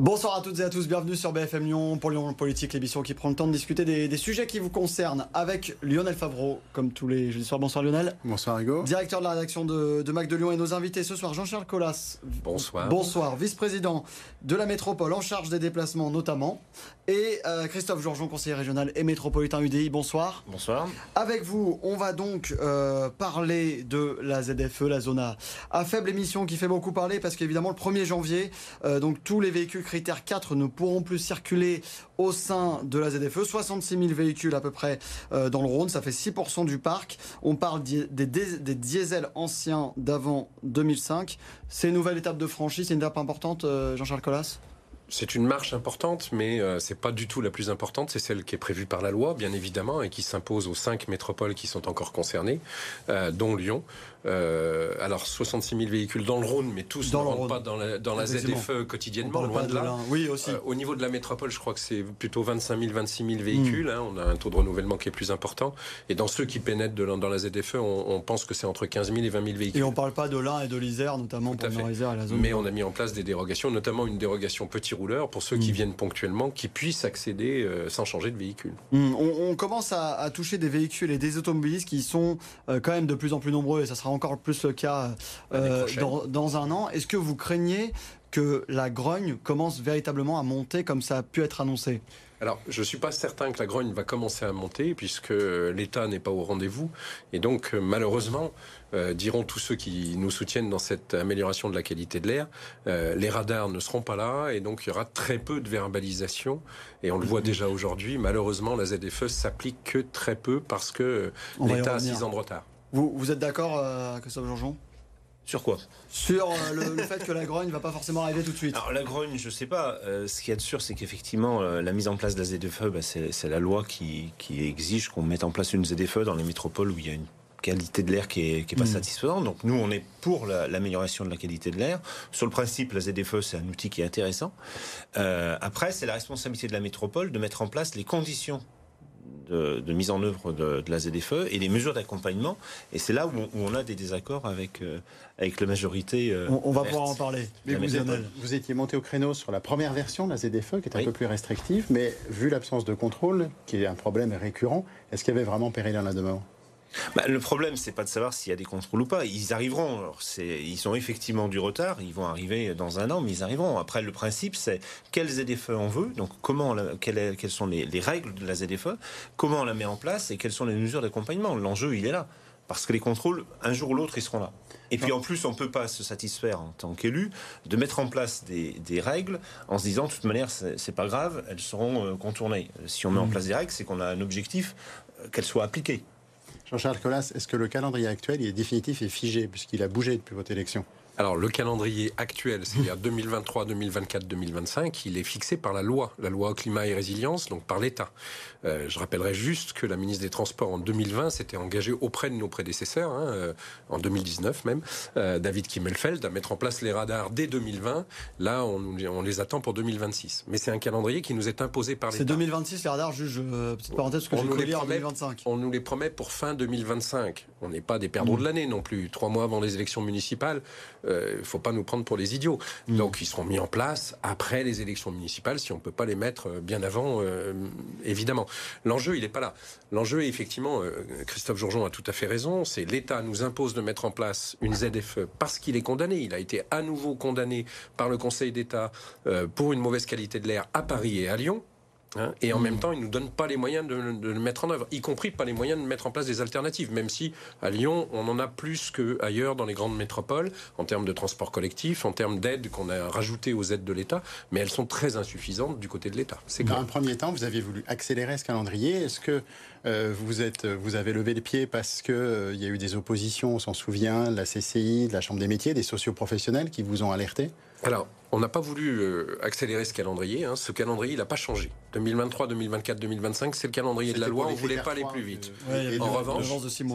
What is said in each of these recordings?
Bonsoir à toutes et à tous, bienvenue sur BFM Lyon pour Lyon Politique, l'émission qui prend le temps de discuter des, sujets qui vous concernent avec Lionel Favreau, comme tous les jeudis soirs. Bonsoir Lionel. Bonsoir Hugo. Directeur de la rédaction de, de Mac de Lyon et nos invités ce soir, Jean-Charles Collas. Bonsoir. Bonsoir, vice-président de la métropole en charge des déplacements notamment. Et euh, Christophe Georgeon, conseiller régional et métropolitain UDI. Bonsoir. Bonsoir. Avec vous, on va donc euh, parler de la ZFE, la zone à, faible émission qui fait beaucoup parler parce qu'évidemment le 1er janvier, euh, donc tous les véhicules critère 4 ne pourront plus circuler au sein de la ZFE. 66 000 véhicules à peu près euh, dans le Rhône, ça fait 6% du parc. On parle des, diesels anciens d'avant 2005. C'est une nouvelle étape de franchise, c'est une étape importante, euh, Jean-Charles Collas? C'est une marche importante, mais euh, c'est pas du tout la plus importante. C'est celle qui est prévue par la loi, bien évidemment, et qui s'impose aux cinq métropoles qui sont encore concernées, dont Lyon. Euh, alors 66 000 véhicules dans le Rhône, mais tous ne rentrent pas dans la, dans la ZFE quotidiennement, loin de, là. Oui, aussi. Euh, au niveau de la métropole, je crois que c'est plutôt 25 000, 26 000 véhicules. Hmm. Hein. on a un taux de renouvellement qui est plus important. Et dans ceux qui pénètrent de, dans la ZFE, on, pense que c'est entre 15 000 et 20 000 véhicules. Et on ne parle pas de l'Ain et de l'Isère, notamment pour l'Isère et la zone. Mais on a mis en place des dérogations, notamment une dérogation petit rouleur pour ceux qui hmm. viennent ponctuellement, qui puissent accéder euh, sans changer de véhicule. Hmm. On, commence à, toucher des véhicules et des automobilistes qui sont quand même de plus en plus nombreux, et ça sera encore plus le cas euh, dans, un an. Est-ce que vous craignez que la grogne commence véritablement à monter comme ça a pu être annoncé? Alors, je ne suis pas certain que la grogne va commencer à monter, puisque l'État n'est pas au rendez-vous. Et donc, malheureusement, euh, diront tous ceux qui nous soutiennent dans cette amélioration de la qualité de l'air, euh, les radars ne seront pas là, et donc il y aura très peu de verbalisation. Et on le voit déjà aujourd'hui, malheureusement, la ZFE s'applique que très peu, parce que l'État a six ans de retard. Vous, vous êtes d'accord, euh, Christophe Jean sur quoi? Sur euh, le, fait que la grogne ne va pas forcément arriver tout de suite. Alors la grogne, je ne sais pas. Euh, ce qu'il y a de sûr, c'est qu'effectivement, euh, la mise en place de la ZFE, bah, c'est la loi qui, exige qu'on mette en place une ZFE dans les métropoles où il y a une qualité de l'air qui n'est est pas mm. satisfaisante. Donc nous, on est pour l'amélioration de la qualité de l'air. Sur le principe, la ZFE, c'est un outil qui est intéressant. après, c'est la responsabilité de la métropole de mettre en place les conditions de, mise en œuvre de, la ZFE et les mesures d'accompagnement. Et c'est là où on, a des désaccords avec, euh, avec la majorité. Euh, on, va pouvoir en parler. Mais vous, vous, étiez monté au créneau sur la première version de la ZFE, qui est un peu plus restrictive, mais vu l'absence de contrôle, qui est un problème récurrent, est-ce qu'il y avait vraiment péril dans la demeure bah, le problème, c'est pas de savoir s'il y a des contrôles ou pas. Ils arriveront. Alors, ils ont effectivement du retard. Ils vont arriver dans un an, mais ils arriveront. Après, le principe, c'est quelle ZFE on veut. Donc, comment, quelles, sont les, règles de la ZFE Comment on la met en place et quelles sont les mesures d'accompagnement L'enjeu, il est là. Parce que les contrôles, un jour ou l'autre, ils seront là. Et puis en plus, on ne peut pas se satisfaire en tant qu'élu de mettre en place des, règles en se disant de toute manière, c'est pas grave, elles seront euh, contournées. Si on met en mmh. place des règles, c'est qu'on a un objectif euh, qu'elles soient appliquées. Jean-Charles Collas, est-ce que le calendrier actuel est définitif et figé puisqu'il a bougé depuis votre élection? Alors, le calendrier actuel, c'est-à-dire 2023, 2024, 2025, il est fixé par la loi, la loi climat et résilience, donc par l'État. Euh, je rappellerai juste que la ministre des Transports en 2020 s'était engagée auprès de nos prédécesseurs, hein, euh, en 2019 même, euh, David Kimmelfeld, à mettre en place les radars dès 2020. Là, on, on les attend pour 2026. Mais c'est un calendrier qui nous est imposé par l'État. C'est 2026 les radars, juste petite parenthèse, ce que on je voulais lire en 2025. On nous les promet pour fin 2025. On n'est pas des perdants de l'année non plus. Trois mois avant les élections municipales, il ne faut pas nous prendre pour les idiots. Mm. Donc ils seront mis en place après les élections municipales si on ne peut pas les mettre bien avant, évidemment. L'enjeu, il n'est pas là. L'enjeu, effectivement, euh, Christophe Jourgeon a tout à fait raison, c'est l'État nous impose de mettre en place une ZFE parce qu'il est condamné. Il a été à nouveau condamné par le Conseil d'État euh, pour une mauvaise qualité de l'air à Paris et à Lyon. Hein, et en même mm. temps, ils ne nous donnent pas les moyens de, le mettre en œuvre, y compris pas les moyens de mettre en place des alternatives, même si à Lyon, on en a plus qu'ailleurs dans les grandes métropoles, en termes de transport collectif, en termes d'aides qu'on a rajoutées aux aides de l'État, mais elles sont très insuffisantes du côté de l'État. Dans un premier temps, vous avez voulu accélérer ce calendrier. Est-ce que euh, vous, êtes, vous avez levé les pieds parce qu'il euh, y a eu des oppositions, on s'en souvient, de la CCI, de la Chambre des métiers, des socioprofessionnels qui vous ont alerté? Alors, on n'a pas voulu euh, accélérer ce calendrier. Hein. Ce calendrier, il n'a pas changé. 2023, 2024, 2025, c'est le calendrier de la loi. On ne voulait pas aller plus vite. en revanche,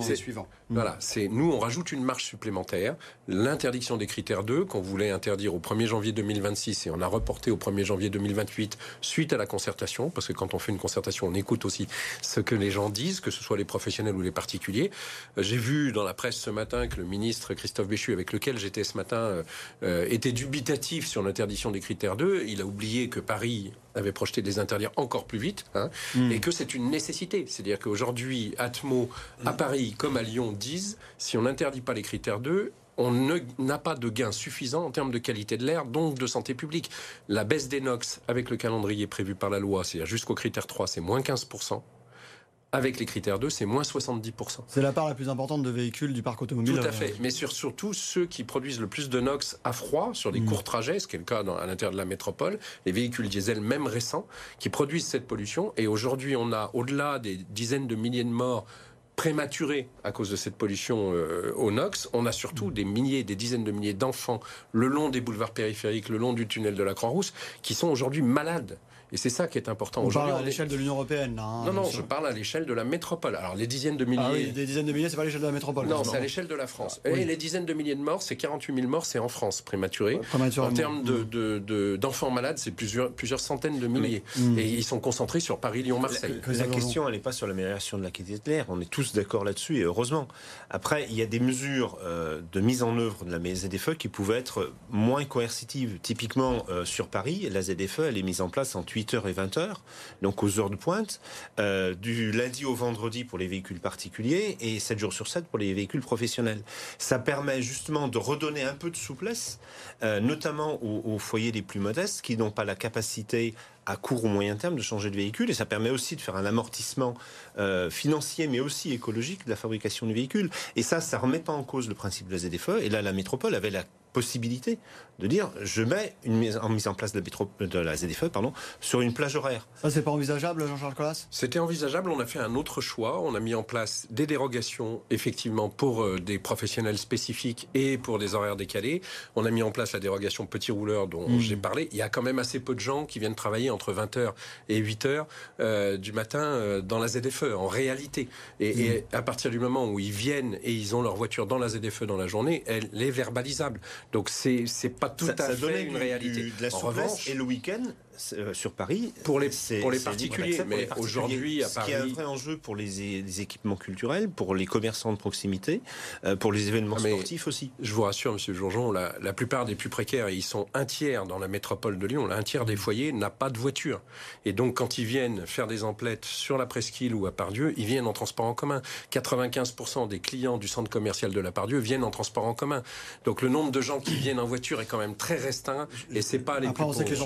c'est suivant. Voilà, c'est nous, on rajoute une marche supplémentaire. L'interdiction des critères 2 qu'on voulait interdire au 1er janvier 2026 et on a reporté au 1er janvier 2028 suite à la concertation, parce que quand on fait une concertation, on écoute aussi ce que les gens disent, que ce soit les professionnels ou les particuliers. J'ai vu dans la presse ce matin que le ministre Christophe Béchu, avec lequel j'étais ce matin, euh, était dubitatif indicatif l'interdiction des critères 2. Il a oublié que Paris avait projeté de les interdire encore plus vite, hein, mm. et que c'est une nécessité. C'est-à-dire qu'aujourd'hui, Atmo, à Paris comme à Lyon, disent si on n'interdit pas les critères 2, on n'a pas de gain suffisant en termes de qualité de l'air, donc de santé publique. La baisse des NOx avec le calendrier prévu par la loi, c'est-à-dire jusqu'au critère 3, c'est moins 15%. Avec les critères 2, c'est moins 70%. C'est la part la plus importante de véhicules du parc automobile. Tout à euh, fait. Mais sur, surtout ceux qui produisent le plus de NOx à froid sur des mm. courts trajets, ce qui est le cas à l'intérieur de la métropole, les véhicules diesel même récents, qui produisent cette pollution. Et aujourd'hui, on a au-delà des dizaines de milliers de morts prématurés à cause de cette pollution euh, au NOx. On a surtout des milliers, des dizaines de milliers d'enfants le long des boulevards périphériques, le long du tunnel de la Croix-Rousse, qui sont aujourd'hui malades. Et c'est ça qui est important. On parle à l'échelle de l'Union européenne, là. Hein, non, non, je parle à l'échelle de la métropole. Alors, les dizaines de milliers. Ah oui, des dizaines de milliers, c'est pas à l'échelle de la métropole. Non, c'est à l'échelle de la France. Et les dizaines de milliers de morts, c'est 48 000 morts, c'est en France, prématurés. En termes d'enfants de, malades, c'est plusieurs, plusieurs centaines de milliers. Hmm. Et ils sont concentrés sur Paris, Lyon, Marseille. La, question, elle n'est pas sur l'amélioration de la qualité de l'air. On est tous d'accord là-dessus, et heureusement. Après, il y a des mesures euh, de mise en œuvre de la ZFE qui pouvaient être moins coercitives. Typiquement, euh, sur Paris, la ZFE, elle est mise en place entre 8h et 20h donc aux heures de pointe, euh, du lundi au vendredi pour les véhicules particuliers et 7 jours sur 7 pour les véhicules professionnels. Ça permet justement de redonner un peu de souplesse, euh, notamment aux, foyers les plus modestes qui n'ont pas la capacité à court ou moyen terme de changer de véhicule et ça permet aussi de faire un amortissement euh, financier mais aussi écologique de la fabrication du véhicule et ça ça remet pas en cause le principe de la ZFE et là la métropole avait la possibilité de dire je mets une mise en, mise en place de la, de la ZFE pardon, sur une plage horaire. Ça, c'est pas envisageable, Jean-Charles Collas? C'était envisageable. On a fait un autre choix. On a mis en place des dérogations, effectivement, pour euh, des professionnels spécifiques et pour des horaires décalés. On a mis en place la dérogation petit rouleur dont hmm. j'ai parlé. Il y a quand même assez peu de gens qui viennent travailler entre 20h et 8h euh, du matin euh, dans la ZFE, en réalité. Et, hmm. à partir du moment où ils viennent et ils ont leur voiture dans la ZFE dans la journée, elle est verbalisable. Donc c'est pas tout à fait une réalité. de la en revanche, et le week-end, euh, sur Paris. Pour les, pour les particuliers, mais aujourd'hui à Paris. Ce qui est un vrai enjeu pour les, équipements culturels, pour les commerçants de proximité, euh, pour les événements sportifs aussi. Je vous rassure, Monsieur Jourjon, la, la, plupart des plus précaires, ils sont un tiers dans la métropole de Lyon, un tiers des foyers n'a pas de voiture. Et donc quand ils viennent faire des emplettes sur la Presqu'île ou à Pardieu, ils viennent en transport en commun. 95% des clients du centre commercial de la Pardieu viennent en transport en commun. Donc le nombre de gens qui viennent en voiture est quand même très restreint et c'est pas les Après, plus on sait que les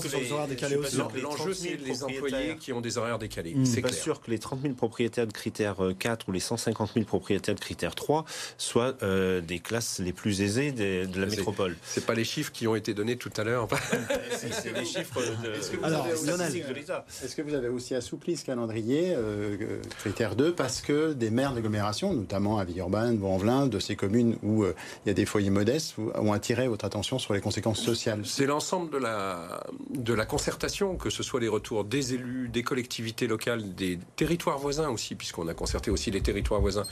gens L'enjeu, c'est les employés qui ont des horaires décalés. C'est pas sûr que les 30 000 propriétaires de critère 4 ou les 150 000 propriétaires de critère 3 soient euh, des classes les plus aisées de, la métropole. C'est pas les chiffres qui ont été donnés tout à l'heure. c'est les chiffres de, Alors, Est-ce que vous avez aussi assoupli ce calendrier euh, euh, critère 2 parce que des maires d'agglomération, notamment à Villeurbanne, Vaux-en-Velin, de ces communes où il y a des foyers modestes, ont attiré votre attention sur les conséquences sociales? C'est l'ensemble de la, de la concertation, que ce soit les retours des élus, des collectivités locales, des territoires voisins aussi, puisqu'on a concerté aussi les territoires voisins,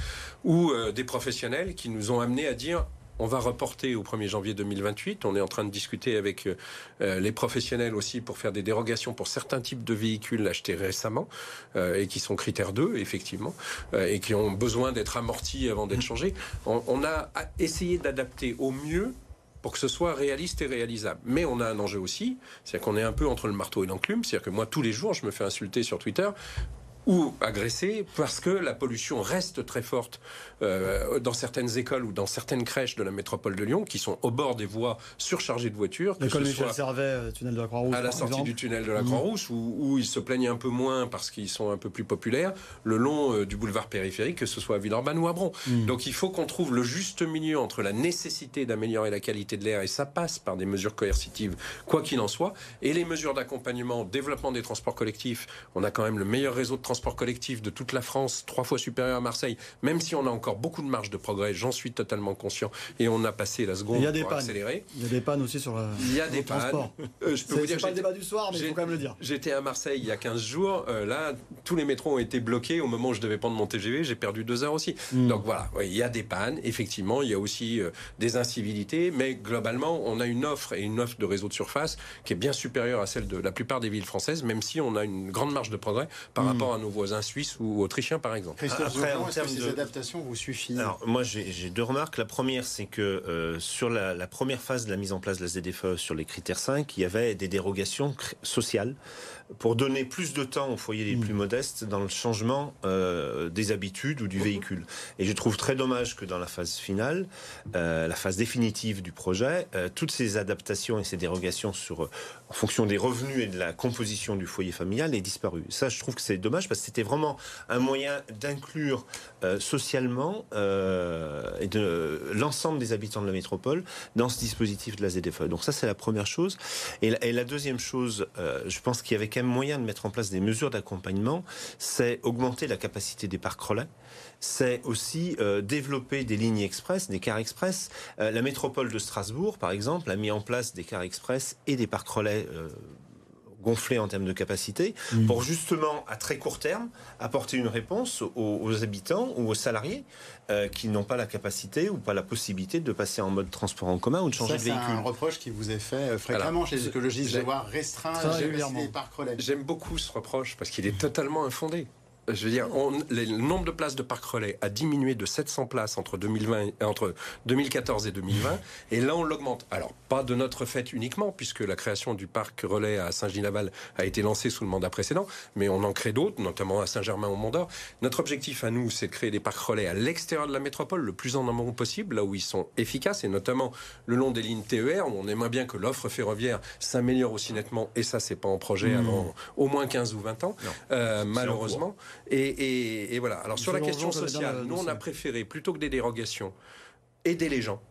ou euh, des professionnels qui nous ont amenés à dire on va reporter au 1er janvier 2028. On est en train de discuter avec euh, les professionnels aussi pour faire des dérogations pour certains types de véhicules achetés récemment euh, et qui sont critères 2, effectivement, et qui ont besoin d'être amortis avant d'être changés. on a essayé d'adapter au mieux pour que ce soit réaliste et réalisable. Mais on a un enjeu aussi, c'est-à-dire qu'on est un peu entre le marteau et l'enclume, c'est-à-dire que moi, tous les jours, je me fais insulter sur Twitter ou agressés parce que la pollution reste très forte euh, dans certaines écoles ou dans certaines crèches de la métropole de Lyon qui sont au bord des voies surchargées de voitures. L'école Michel Servet, euh, tunnel de la Croix-Rousse. À la sortie du tunnel de la mmh. Croix-Rousse où, ils se plaignent un peu moins parce qu'ils sont un peu plus populaires le long euh, du boulevard périphérique, que ce soit à Villeurbanne ou à Bron. Mmh. Donc il faut qu'on trouve le juste milieu entre la nécessité d'améliorer la qualité de l'air et ça passe par des mesures coercitives, quoi qu'il en soit, et les mesures d'accompagnement, développement des transports collectifs. On a quand même le meilleur réseau de transport collectif de toute la France, trois fois supérieur à Marseille, même si on a encore beaucoup de marge de progrès, j'en suis totalement conscient, et on a passé la seconde il y a des pour accélérer. Il y a des pannes aussi sur le Il y a des pannes. Euh, je peux vous dire, pas le débat du soir, mais il faut quand même le dire. J'étais à Marseille il y a 15 jours, euh, là, tous les métros ont été bloqués au moment où je devais prendre mon TGV, j'ai perdu deux heures aussi. Hmm. Donc voilà, il y a des pannes, effectivement, il y a aussi euh, des incivilités, mais globalement, on a une offre et une offre de réseau de surface qui est bien supérieure à celle de la plupart des villes françaises, même si on a une grande marge de progrès par hmm. rapport à nos voisins suisses ou autrichiens, par exemple. Christophe Après, en est-ce que ces adaptations vous suffisent Alors, moi, j'ai deux remarques. La première, c'est que euh, sur la, la, première phase de la mise en place de la ZDFE sur les critères 5, il y avait des dérogations sociales pour donner plus de temps aux foyers les mm. plus modestes dans le changement euh, des habitudes ou du mm-hmm. véhicule. Et je trouve très dommage que dans la phase finale, euh, la phase définitive du projet, euh, toutes ces adaptations et ces dérogations sur, en fonction des revenus et de la composition du foyer familial aient disparu. Ça, je trouve que c'est dommage parce que c'était vraiment un moyen d'inclure socialement et de l'ensemble des habitants de la métropole dans ce dispositif de la ZFE. Donc ça, c'est la première chose. Et la, et la deuxième chose, je pense qu'il y avait quand moyen de mettre en place des mesures d'accompagnement, c'est augmenter la capacité des parcs relais c'est aussi euh, développer des lignes express, des cars express. Euh, la métropole de Strasbourg, par exemple, a mis en place des cars express et des parcs relais euh, gonflé en termes de capacité, mmh. pour justement, à très court terme, apporter une réponse aux, habitants ou aux salariés euh, qui n'ont pas la capacité ou pas la possibilité de passer en mode transport en commun ou de changer de véhicule. C'est un reproche qui vous est fait euh, fréquemment chez les écologistes, de voir restreindre les parcs relais. J'aime beaucoup ce reproche parce qu'il est totalement infondé je veux dire, le nombre de places de parc relais a diminué de 700 places entre, 2020, entre 2014 et 2020, et là on l'augmente. Alors, pas de notre fait uniquement, puisque la création du parc relais à Saint-Gilles-Laval a été lancée sous le mandat précédent, mais on en crée d'autres, notamment à Saint-Germain-au-Mont-d'Or. Notre objectif à nous, c'est de créer des parcs relais à l'extérieur de la métropole, le plus en amont possible, là où ils sont efficaces, et notamment le long des lignes TER, où on aimerait bien que l'offre ferroviaire s'améliore aussi nettement, et ça, c'est pas en projet mmh. avant au moins 15 ou 20 ans, euh, malheureusement. Et, voilà. Alors sur la question sociale, nous on a préféré plutôt que des dérogations, aider les gens,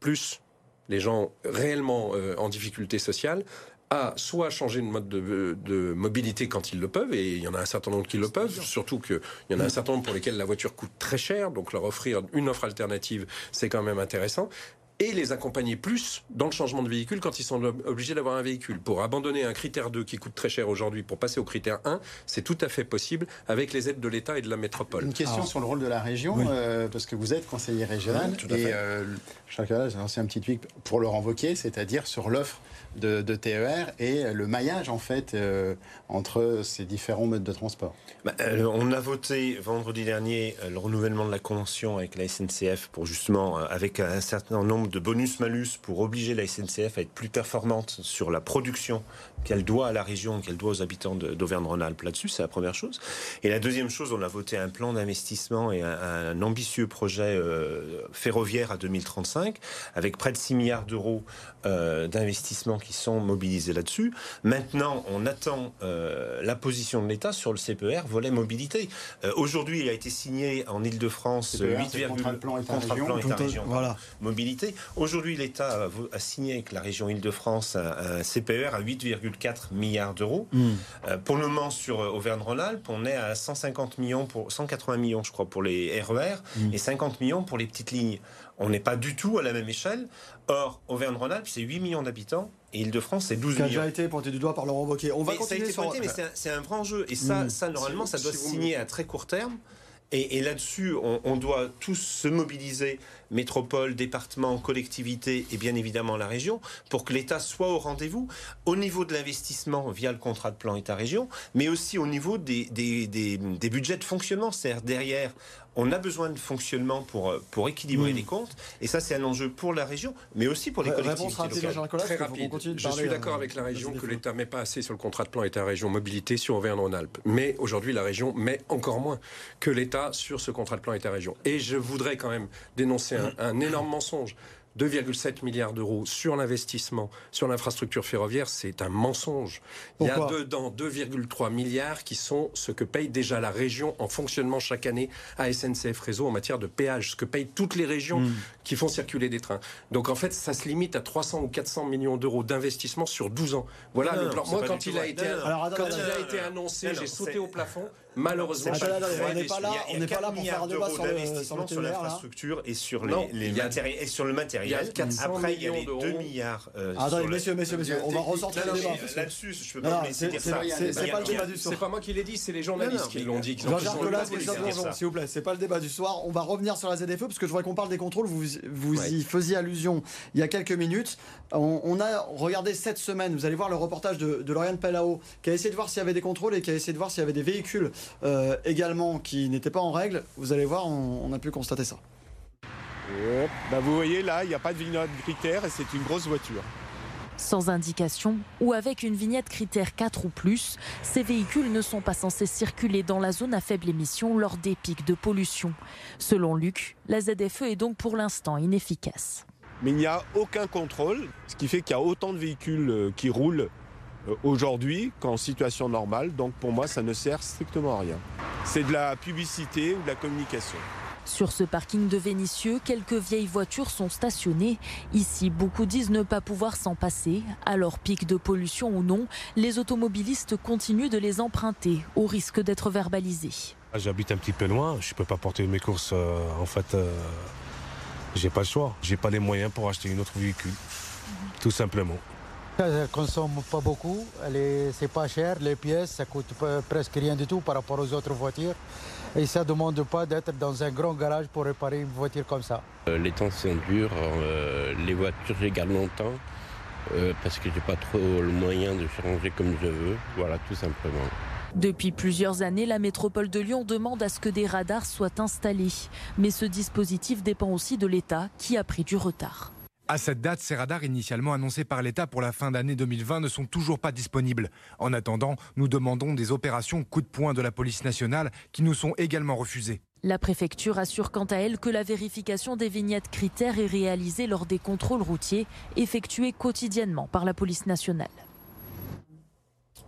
plus les gens réellement euh, en difficulté sociale, à soit changer de mode de, mobilité quand ils le peuvent, et il y en a un certain nombre qui le peuvent, surtout qu'il y en a un certain nombre pour lesquels la voiture coûte très cher, donc leur offrir une offre alternative, c'est quand même intéressant et les accompagner plus dans le changement de véhicule quand ils sont obligés d'avoir un véhicule. Pour abandonner un critère 2 qui coûte très cher aujourd'hui pour passer au critère 1, c'est tout à fait possible avec les aides de l'État et de la métropole. Une question sur le rôle de la région, euh, parce que vous êtes conseiller régional, et euh, j'ai lancé un petit tweet pour le renvoquer, c'est-à-dire sur l'offre de, TER et le maillage en fait euh, entre ces différents modes de transport. Bah, euh, on a voté vendredi dernier euh, le renouvellement de la convention avec la SNCF pour justement avec un certain nombre de bonus-malus pour obliger la SNCF à être plus performante sur la production qu'elle doit à la région, qu'elle doit aux habitants d'Auvergne-Rhône-Alpes là-dessus, c'est la première chose. Et la deuxième chose, on a voté un plan d'investissement et un, ambitieux projet ferroviaire à 2035 avec près de 6 milliards d'euros d'investissement qui sont mobilisés là-dessus. Maintenant, on attend euh, la position de l'État sur le CPR volet mobilité. Euh, aujourd'hui, il a été signé en Ile-de-France 8, contrat de plan État-région voilà. mobilité. Aujourd'hui, l'État a, signé avec la région Ile-de-France un, CPR à 8,4 milliards d'euros. Hmm. Euh, pour le moment, sur Auvergne-Rhône-Alpes, on est à 150 millions pour 180 millions, je crois, pour les RER e hmm. et 50 millions pour les petites lignes. On n'est pas du tout à la même échelle. Or, Auvergne-Rhône-Alpes, c'est 8 millions d'habitants et Île-de-France, c'est 12 millions. Ça a déjà été pointé du doigt par Laurent Wauquiez. On va continuer. Ça a été mais c'est un, vrai enjeu. Et ça, mm. ça normalement, ça doit se signer à très court terme. Et, là-dessus, on, doit tous se mobiliser, métropole, département, collectivité et bien évidemment la région, pour que l'État soit au rendez-vous, au niveau de l'investissement via le contrat de plan État-région, mais aussi au niveau des, des, des budgets de fonctionnement. C'est-à-dire derrière, on a besoin de fonctionnement pour, euh, pour équilibrer les comptes. Et ça, c'est un enjeu pour la région, mais aussi pour les collectivités Très rapide. Je suis d'accord euh, avec la région que l'État ne met pas assez sur le contrat de plan État-région mobilité sur Auvergne-Rhône-Alpes. Mais aujourd'hui, la région met encore moins que l'État sur ce contrat de plan État-région. Et je voudrais quand même dénoncer un énorme mensonge. 2,7 milliards d'euros sur l'investissement, sur l'infrastructure ferroviaire, c'est un mensonge. Il y a dedans 2,3 milliards qui sont ce que paye déjà la région en fonctionnement chaque année à SNCF Réseau en matière de péage, ce que payent toutes les régions hmm. Qui font circuler des trains. Donc en fait, ça se limite à 300 ou 400 millions d'euros d'investissement sur 12 ans. Voilà le plan. Moi, quand il a été, quand il a été annoncé, j'ai sauté au plafond. Malheureusement, on n'est pas là, on n'est pas là pour faire un débat sur, sur l'infrastructure et sur les, matériels et sur le matériel. Après, il y a les 2 milliards. Euh, Attendez, messieurs, messieurs, messieurs, on va ressortir le débat. Là-dessus, je peux pas laisser dire ça. C'est pas le débat du soir. C'est pas moi qui l'ai dit, c'est les journalistes qui l'ont dit. Jean-Jacques s'il vous plaît, c'est pas le débat du soir. On va revenir sur la ZFE parce que je voudrais qu'on parle des contrôles. Vous vous y faisiez allusion il y a quelques minutes. On a regardé cette semaine. Vous allez voir le reportage de Lauriane Pellao qui a essayé de voir s'il y avait des contrôles et qui a essayé de voir s'il y avait des véhicules également qui n'étaient pas en règle. Vous allez voir, on, a pu constater ça. Bah, vous voyez là, il n'y a pas de vignette critère et c'est une grosse voiture. Sans indication ou avec une vignette critère 4 ou plus, ces véhicules ne sont pas censés circuler dans la zone à faible émission lors des pics de pollution. Selon Luc, la ZFE est donc pour l'instant inefficace. Mais il n'y a aucun contrôle, ce qui fait qu'il y a autant de véhicules euh, qui roulent euh, aujourd'hui qu'en situation normale. Donc pour moi, ça ne sert strictement à rien. C'est de la publicité ou de la communication. Sur ce parking de Vénissieux, quelques vieilles voitures sont stationnées. Ici, beaucoup disent ne pas pouvoir s'en passer. Alors, pic de pollution ou non, les automobilistes continuent de les emprunter, au risque d'être verbalisés. Ah, j'habite un petit peu loin, je ne peux pas porter mes courses. Euh, en fait, euh, j'ai pas le choix. J'ai pas les moyens pour acheter une autre véhicule, tout simplement. Elle consomme pas beaucoup, c'est pas cher, les pièces, ça coûte presque rien du tout par rapport aux autres voitures. Et ça ne demande pas d'être dans un grand garage pour réparer une voiture comme ça. Euh, les temps sont durs, euh, les voitures je garde longtemps euh, parce que j'ai pas trop le moyen de changer comme je veux. Voilà, tout simplement. Depuis plusieurs années, la métropole de Lyon demande à ce que des radars soient installés. Mais ce dispositif dépend aussi de l'État qui a pris du retard. À cette date, ces radars initialement annoncés par l'État pour la fin d'année 2020 ne sont toujours pas disponibles. En attendant, nous demandons des opérations coup de poing de la police nationale qui nous sont également refusées. La préfecture assure quant à elle que la vérification des vignettes critères est réalisée lors des contrôles routiers effectués quotidiennement par la police nationale.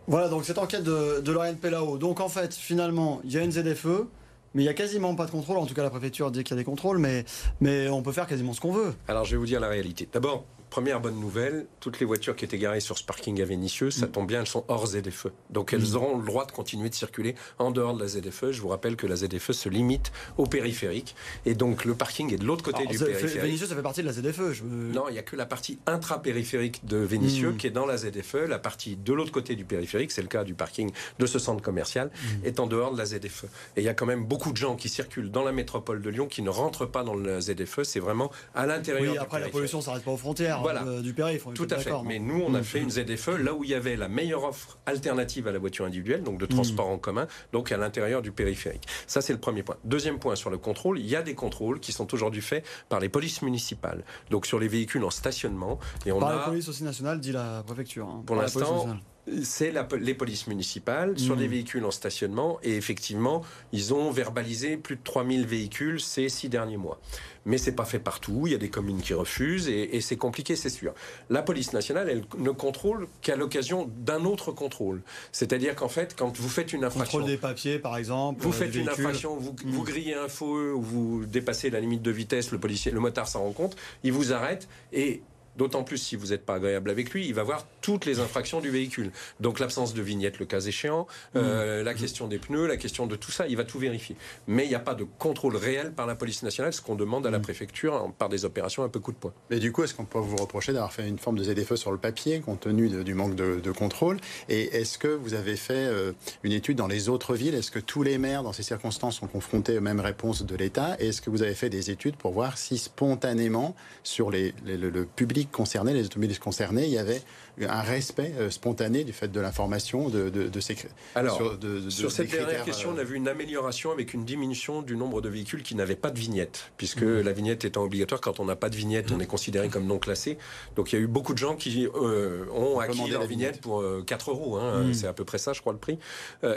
Voilà donc cette enquête de, de Lauriane Pellao. Donc en fait, finalement, il y a une ZFE mais il n'y a quasiment pas de contrôle. En tout cas, la préfecture dit qu'il y a des contrôles, mais, mais on peut faire quasiment ce qu'on veut. Alors, je vais vous dire la réalité. D'abord, Première bonne nouvelle, toutes les voitures qui étaient garées sur ce parking à Vénissieux, ça mm. tombe bien, elles sont hors ZFE. Donc elles mm. auront le droit de continuer de circuler en dehors de la ZFE. Je vous rappelle que la ZFE se limite au périphérique. Et donc le parking est de l'autre côté du périphérique. Vénissieux, ça fait partie de la ZFE. Non, il n'y a que la partie intra-périphérique de Vénissieux mm. qui est dans la ZFE. La partie de l'autre côté du périphérique, c'est le cas du parking de ce centre commercial, est en dehors de la ZFE. Et il y a quand même beaucoup de gens qui circulent dans la métropole de Lyon qui ne rentrent pas dans la ZFE. C'est vraiment à l'intérieur. Oui, après la pollution, ça reste pas aux frontières voilà. Du. Tout à fait. Mais nous, on a fait une ZFE là où il y avait la meilleure offre alternative à la voiture individuelle, donc de transport mm. en commun, donc à l'intérieur du périphérique. Ça, c'est le premier point. Deuxième point sur le contrôle, il y a des contrôles qui sont aujourd'hui faits par les polices municipales, donc sur les véhicules en stationnement. Et on par a... la police aussi nationale, dit la préfecture. Hein. Pour l'instant, c'est les polices municipales sur des mmh. véhicules en stationnement et effectivement, ils ont verbalisé plus de 3000 véhicules ces six derniers mois. Mais c'est pas fait partout, il y a des communes qui refusent et, c'est compliqué, c'est sûr. La police nationale, elle ne contrôle qu'à l'occasion d'un autre contrôle. C'est-à-dire qu'en fait, quand vous faites une infraction... Contrôle des papiers, par exemple. Vous euh, faites une infraction, vous, vous, mmh. grillez un feu ou vous dépassez la limite de vitesse, le policier, le motard s'en rend compte, il vous arrête et D'autant plus si vous n'êtes pas agréable avec lui, il va voir toutes les infractions du véhicule. Donc l'absence de vignette, le cas échéant, euh, mmh. la question des pneus, la question de tout ça, il va tout vérifier. Mais il n'y a pas de contrôle réel par la police nationale, ce qu'on demande à la mmh. préfecture par des opérations un peu coup de poing. Mais du coup, est-ce qu'on peut vous reprocher d'avoir fait une forme de ZFE sur le papier, compte tenu du manque de, contrôle? Et est-ce que vous avez fait euh, une étude dans les autres villes? Est-ce que tous les maires, dans ces circonstances, sont confrontés aux mêmes réponses de l'État? Et est-ce que vous avez fait des études pour voir si spontanément, sur le, le public concerné, les automobilistes concernés, il y avait un respect euh, spontané du fait de l'information de, de, ces Alors, sur, sur cette dernière question, on a euh, vu une amélioration avec une diminution du nombre de véhicules qui n'avaient pas de vignette, puisque mmh. la vignette étant obligatoire, quand on n'a pas de vignette, on mmh. est considéré comme non classé. Donc il y a eu beaucoup de gens qui euh, ont acquis leur vignette, pour 4 euros, hein, mmh. c'est à peu près ça, je crois, le prix,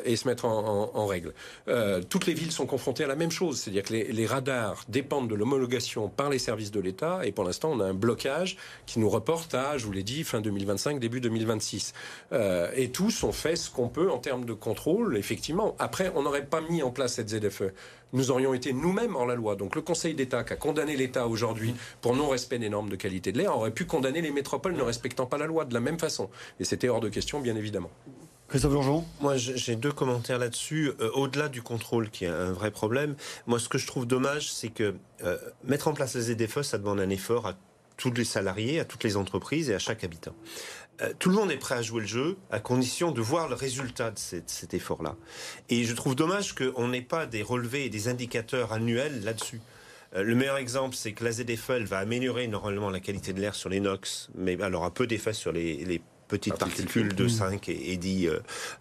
et se mettre en, règle. toutes les villes sont confrontées à la même chose, c'est-à-dire que les, les radars dépendent de l'homologation par les services de l'État, et pour l'instant, on a un blocage qui nous reporte à, je vous l'ai dit, fin 2025 début 2026. Euh, et tous ont fait ce qu'on peut en termes de contrôle, effectivement. Après, on n'aurait pas mis en place cette ZFE. Nous aurions été nous-mêmes en la loi. Donc le Conseil d'État qui a condamné l'État aujourd'hui pour non-respect des normes de qualité de l'air aurait pu condamner les métropoles ne respectant pas la loi de la même façon. Et c'était hors de question, bien évidemment. Christophe Bourgeon Moi, j'ai deux commentaires là-dessus. Euh, au-delà du contrôle, qui est un vrai problème, moi, ce que je trouve dommage, c'est que euh, mettre en place les ZFE, ça demande un effort à tous les salariés, à toutes les entreprises et à chaque habitant. Euh, tout le monde est prêt à jouer le jeu à condition de voir le résultat de cet, effort-là. Et je trouve dommage qu'on n'ait pas des relevés et des indicateurs annuels là-dessus. Euh, le meilleur exemple, c'est que la ZFL va améliorer normalement la qualité de l'air sur les NOx, mais elle aura peu d'effet sur les petites particules de 5 et, et dit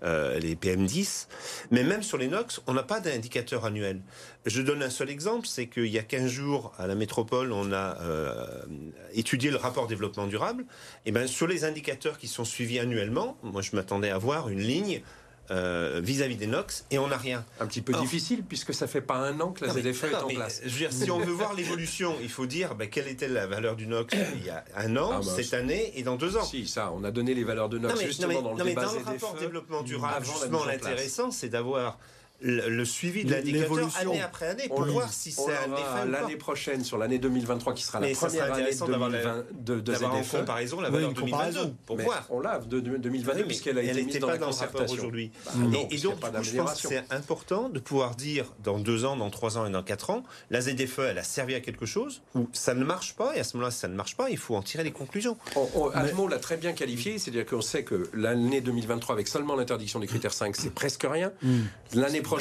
les PM10. Mais même sur les NOx, on n'a pas d'indicateur annuel. Je donne un seul exemple, c'est qu'il y a 15 jours, à la métropole, on a étudié le rapport développement durable. Et bien, sur les indicateurs qui sont suivis annuellement, moi je m'attendais à voir une ligne euh, vis-à-vis des NOx et on n'a rien. Un petit peu difficile puisque ça fait pas un an que la ZFE est en place. Je veux dire, si on veut voir l'évolution, il faut dire ben, quelle était la valeur du NOx il y a un an, ah, bah, cette année et dans deux ans. Si, ça, on a donné les valeurs de NOx justement dans le débat dans le rapport développement durable, justement l'intéressant, c'est d'avoir le, suivi de l'indicateur année après année pour voir si c'est un effet l'année prochaine sur l'année 2023 qui sera la première année de, de, de en comparaison la valeur de 2022 pour voir. On l'a de, 2022 puisqu'elle a été mise dans la concertation aujourd'hui. Bah, et, donc je pense que c'est important de pouvoir dire dans deux ans, dans trois ans et dans quatre ans, la ZFE elle a servi à quelque chose ou ça ne marche pas et à ce moment-là ça ne marche pas, il faut en tirer les conclusions. Atmo l'a très bien qualifié, c'est-à-dire qu'on sait que l'année 2023 avec seulement l'interdiction des critères 5 c'est presque rien. Mm. L'année prochaine,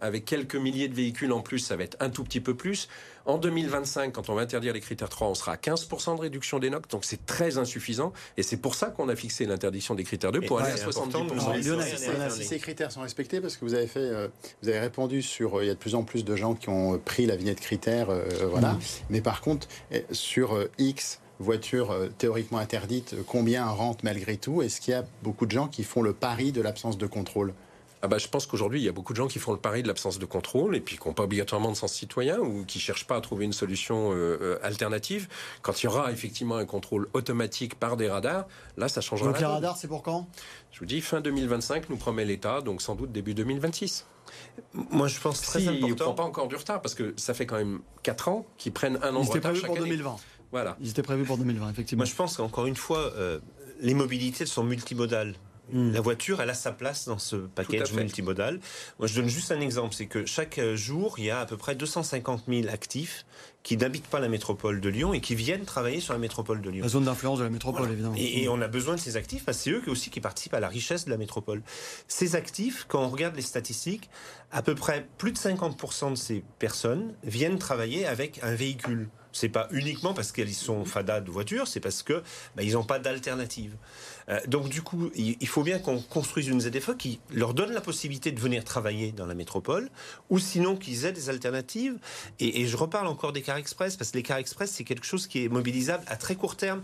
avec quelques milliers de véhicules en plus, ça va être un tout petit peu plus. En 2025, quand on va interdire les critères 3, on sera à 15% de réduction des NOx, donc c'est très insuffisant. Et c'est pour ça qu'on a fixé l'interdiction des critères 2 pour aller à 70%. si ces critères sont respectés, parce que vous avez fait, euh, vous avez répondu sur, euh, il y a de plus en plus de gens qui ont pris la vignette critère, euh, voilà. Mm. Mais par contre, sur X voitures théoriquement interdites, combien rentrent malgré tout? Est-ce qu'il y a beaucoup de gens qui font le pari de l'absence de contrôle? Ah bah, je pense qu'aujourd'hui, il y a beaucoup de gens qui font le pari de l'absence de contrôle et puis qui n'ont pas obligatoirement de sens citoyen ou qui cherchent pas à trouver une solution euh, euh, alternative. Quand il y aura effectivement un contrôle automatique par des radars, là, ça changera. Donc les radars, c'est pour quand? Je vous dis, fin 2025, nous promet l'État, donc sans doute début 2026. Moi, je pense très si, important. Ils ne prend pas encore du retard parce que ça fait quand même 4 ans qu'ils prennent un an de retard prévu pour 2020. Voilà. Ils étaient prévus pour 2020, effectivement. Moi, je pense qu'encore une fois, euh, les mobilités sont multimodales. Hmm. La voiture, elle a sa place dans ce package multimodal. Moi, je donne juste un exemple, c'est que chaque jour, il y a à peu près 250 000 actifs qui n'habitent pas la métropole de Lyon et qui viennent travailler sur la métropole de Lyon. La zone d'influence de la métropole, évidemment. Et, on a besoin de ces actifs parce que c'est eux aussi qui participent à la richesse de la métropole. Ces actifs, quand on regarde les statistiques, à peu près plus de 50% de ces personnes viennent travailler avec un véhicule. C'est pas uniquement parce qu'elles sont fadas de voiture, c'est parce que bah, ils n'ont pas d'alternative. Euh, donc du coup, il faut bien qu'on construise une ZFE qui leur donne la possibilité de venir travailler dans la métropole, ou sinon qu'ils aient des alternatives. Et, et, je reparle encore des cars express, parce que les cars express, c'est quelque chose qui est mobilisable à très court terme.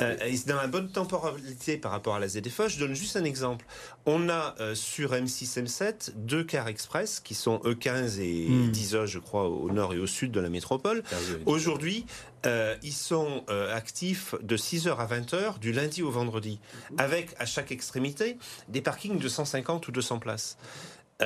Euh, dans la bonne temporalité par rapport à la ZFE, je donne juste un exemple. On a euh, sur M6, M7 deux cars express qui sont E15 et 10 hmm. je crois, au nord et au sud de la métropole. Aujourd'hui, euh, ils sont actifs de 6h à 20h du lundi au vendredi, avec à chaque extrémité des parkings de 150 ou 200 places.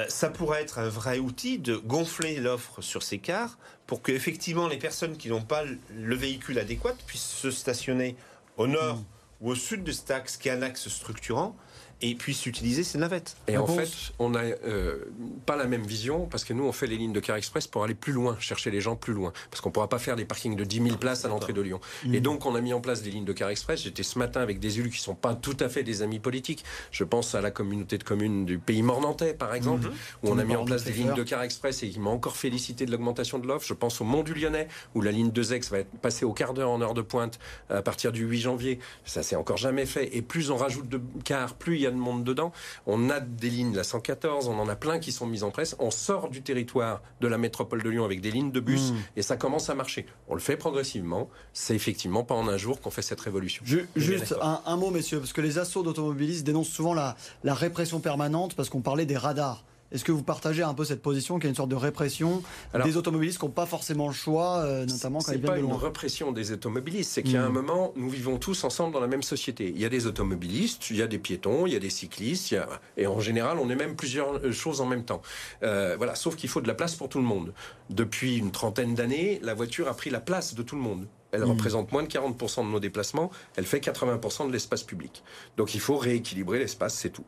ça pourrait être un vrai outil de gonfler l'offre sur ces cars pour que effectivement les personnes qui n'ont pas le véhicule adéquat puissent se stationner au nord ou au sud de Stax, qui est un axe structurant, et puissent utiliser ces navettes. Et en fait, on n'a euh, pas la même vision parce que nous, on fait les lignes de car express pour aller plus loin, chercher les gens plus loin. Parce qu'on ne pourra pas faire des parkings de 10 000 places à l'entrée de Lyon. Et mm. donc, on a mis en place des lignes de car express. J'étais ce matin avec des élus qui ne sont pas tout à fait des amis politiques. Je pense à la communauté de communes du pays mornantais, par exemple, mm-hmm. où on a mis en place des lignes de car express et qui m'a encore félicité de l'augmentation de l'offre. Je pense au Mont du Lyonnais, où la ligne 2X va être passée au quart d'heure en heure de pointe à partir du 8 janvier. Ça, c'est encore jamais fait. Et plus on rajoute de cars, plus il y a de monde dedans. On a des lignes, la 114, on en a plein qui sont mises en place. On sort du territoire de la métropole de Lyon avec des lignes de bus mmh. et ça commence à marcher. On le fait progressivement. C'est effectivement pas en un jour qu'on fait cette révolution. juste un, mot, messieurs, parce que les assauts d'automobilistes dénoncent souvent la répression permanente parce qu'on parlait des radars. Est-ce que vous partagez un peu cette position qui est une sorte de répression des automobilistes qui n'ont pas forcément le choix, euh, notamment quand ils viennent de loin C'est pas une répression des automobilistes, c'est qu'il y a un hmm. moment, nous vivons tous ensemble dans la même société. Il y a des automobilistes, il y a des piétons, il y a des cyclistes, et en général, on est même plusieurs euh, choses en même temps. Euh, voilà, sauf qu'il faut de la place pour tout le monde. Depuis une trentaine d'années, la voiture a pris la place de tout le monde. Elle hmm. représente moins de 40% de nos déplacements, elle fait 80% de l'espace public. Donc il faut rééquilibrer l'espace, c'est tout.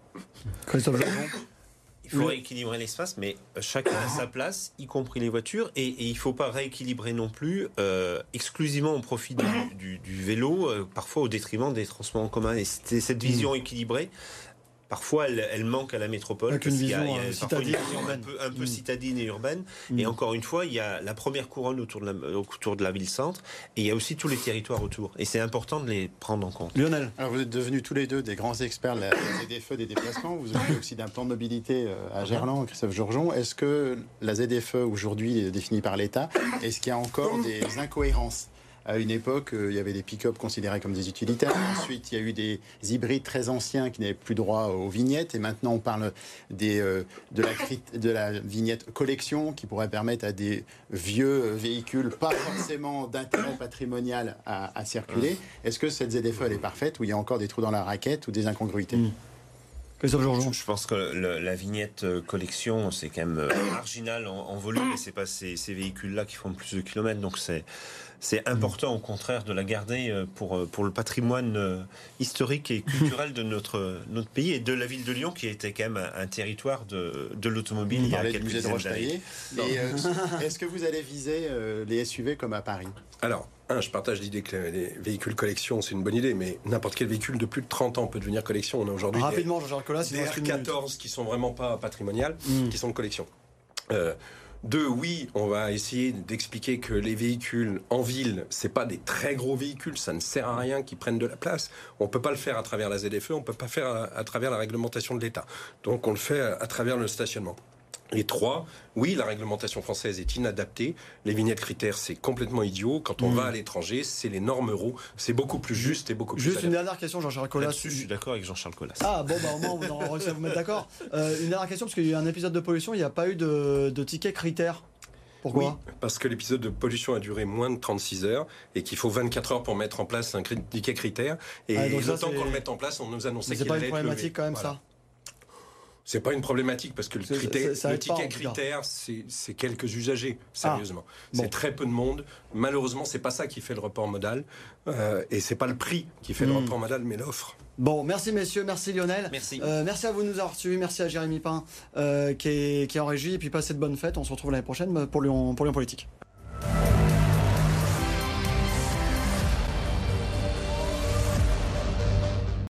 Christophe il faut rééquilibrer l'espace, mais chacun a sa place, y compris les voitures, et, il ne faut pas rééquilibrer non plus euh, exclusivement au profit du, vélo, euh, parfois au détriment des transports en commun. Et cette vision mm. équilibrée, Parfois, elle, elle manque à la métropole. Avec une y a- vision, il y a euh, une citadine vision. Un peu, un peu Mm. citadine et urbaine. Mm. Et encore une fois, il y a la première couronne autour de la, autour de la ville-centre. Et il y a aussi tous les territoires autour. Et c'est important de les prendre en compte. Lionel. Alors vous êtes devenus tous les deux des grands experts de la ZFE des déplacements. Vous occupez aussi d'un plan de mobilité euh, à Gerland, Christophe Jourjon. Est-ce que la ZFE aujourd'hui est définie par l'État? Est-ce qu'il y a encore des incohérences? À une époque, euh, il y avait des pick-up considérés comme des utilitaires. Ensuite, il y a eu des hybrides très anciens qui n'avaient plus droit aux vignettes. Et maintenant, on parle des, euh, de, la, crit- de la vignette collection qui pourrait permettre à des vieux véhicules, pas forcément d'intérêt patrimonial, à, à circuler. Est-ce que cette ZFE, elle est parfaite ou il y a encore des trous dans la raquette ou des incongruités? Christophe Jourjon. Je pense que le- la vignette euh, collection, c'est quand même euh, marginal en, en volume et c'est pas ces, ces véhicules-là qui font le plus de kilomètres. Donc c'est c'est important au contraire de la garder euh, pour, pour le patrimoine historique et culturel de notre, notre pays et de la ville de Lyon qui était quand même un, un territoire de, de l'automobile il y a quelques euh, Est-ce que vous allez viser euh, les SUV comme à Paris? Alors, un, je partage l'idée que les véhicules collection, c'est une bonne idée, mais n'importe quel véhicule de plus de 30 ans peut devenir collection. On a aujourd'hui des- Rapidement, des minute. R14 qui sont vraiment pas patrimoniales, Mm. qui sont de collection. Euh, deux, oui, on va essayer d'expliquer que les véhicules en ville, c'est pas des très gros véhicules, ça ne sert à rien qu'ils prennent de la place. On peut pas le faire à travers la ZFE, on peut pas faire à, à travers la réglementation de l'État. Donc on le fait à, à travers le stationnement. Et trois, oui, la réglementation française est inadaptée. Les vignettes critères, c'est complètement idiot. Quand on Mm. va à l'étranger, c'est les normes euro. C'est beaucoup plus juste et beaucoup plus Juste une dernière question, Jean-Charles Collas. Je suis d'accord avec Jean-Charles Collas. Ah bon, bah au moins, on réussi à vous mettre d'accord. Euh, une dernière question, parce qu'il y a eu un épisode de pollution, il n'y a pas eu de, de ticket critère. Pourquoi? Oui, parce que l'épisode de pollution a duré moins de 36 heures et qu'il faut 24 heures pour mettre en place un ticket critère. Et Ah, le temps c'est- qu'on le mette en place, on nous annonçait Mais c'est qu'il pas allait une être levé. problématique quand même Voilà. ça C'est pas une problématique parce que le, critère- ça ticket critère, c'est quelques usagers, sérieusement. bon. C'est très peu de monde. Malheureusement, c'est pas ça qui fait le report modal. Euh, et c'est pas le prix qui fait le Hmm. report modal, mais l'offre. Bon, merci messieurs, merci Lionel. Merci. Euh, merci à vous de nous avoir suivis, merci à Jérémy Pain euh, qui, est, qui est en régie, et puis passez de bonnes fêtes. On se retrouve l'année prochaine pour Lyon, pour Lyon Politique.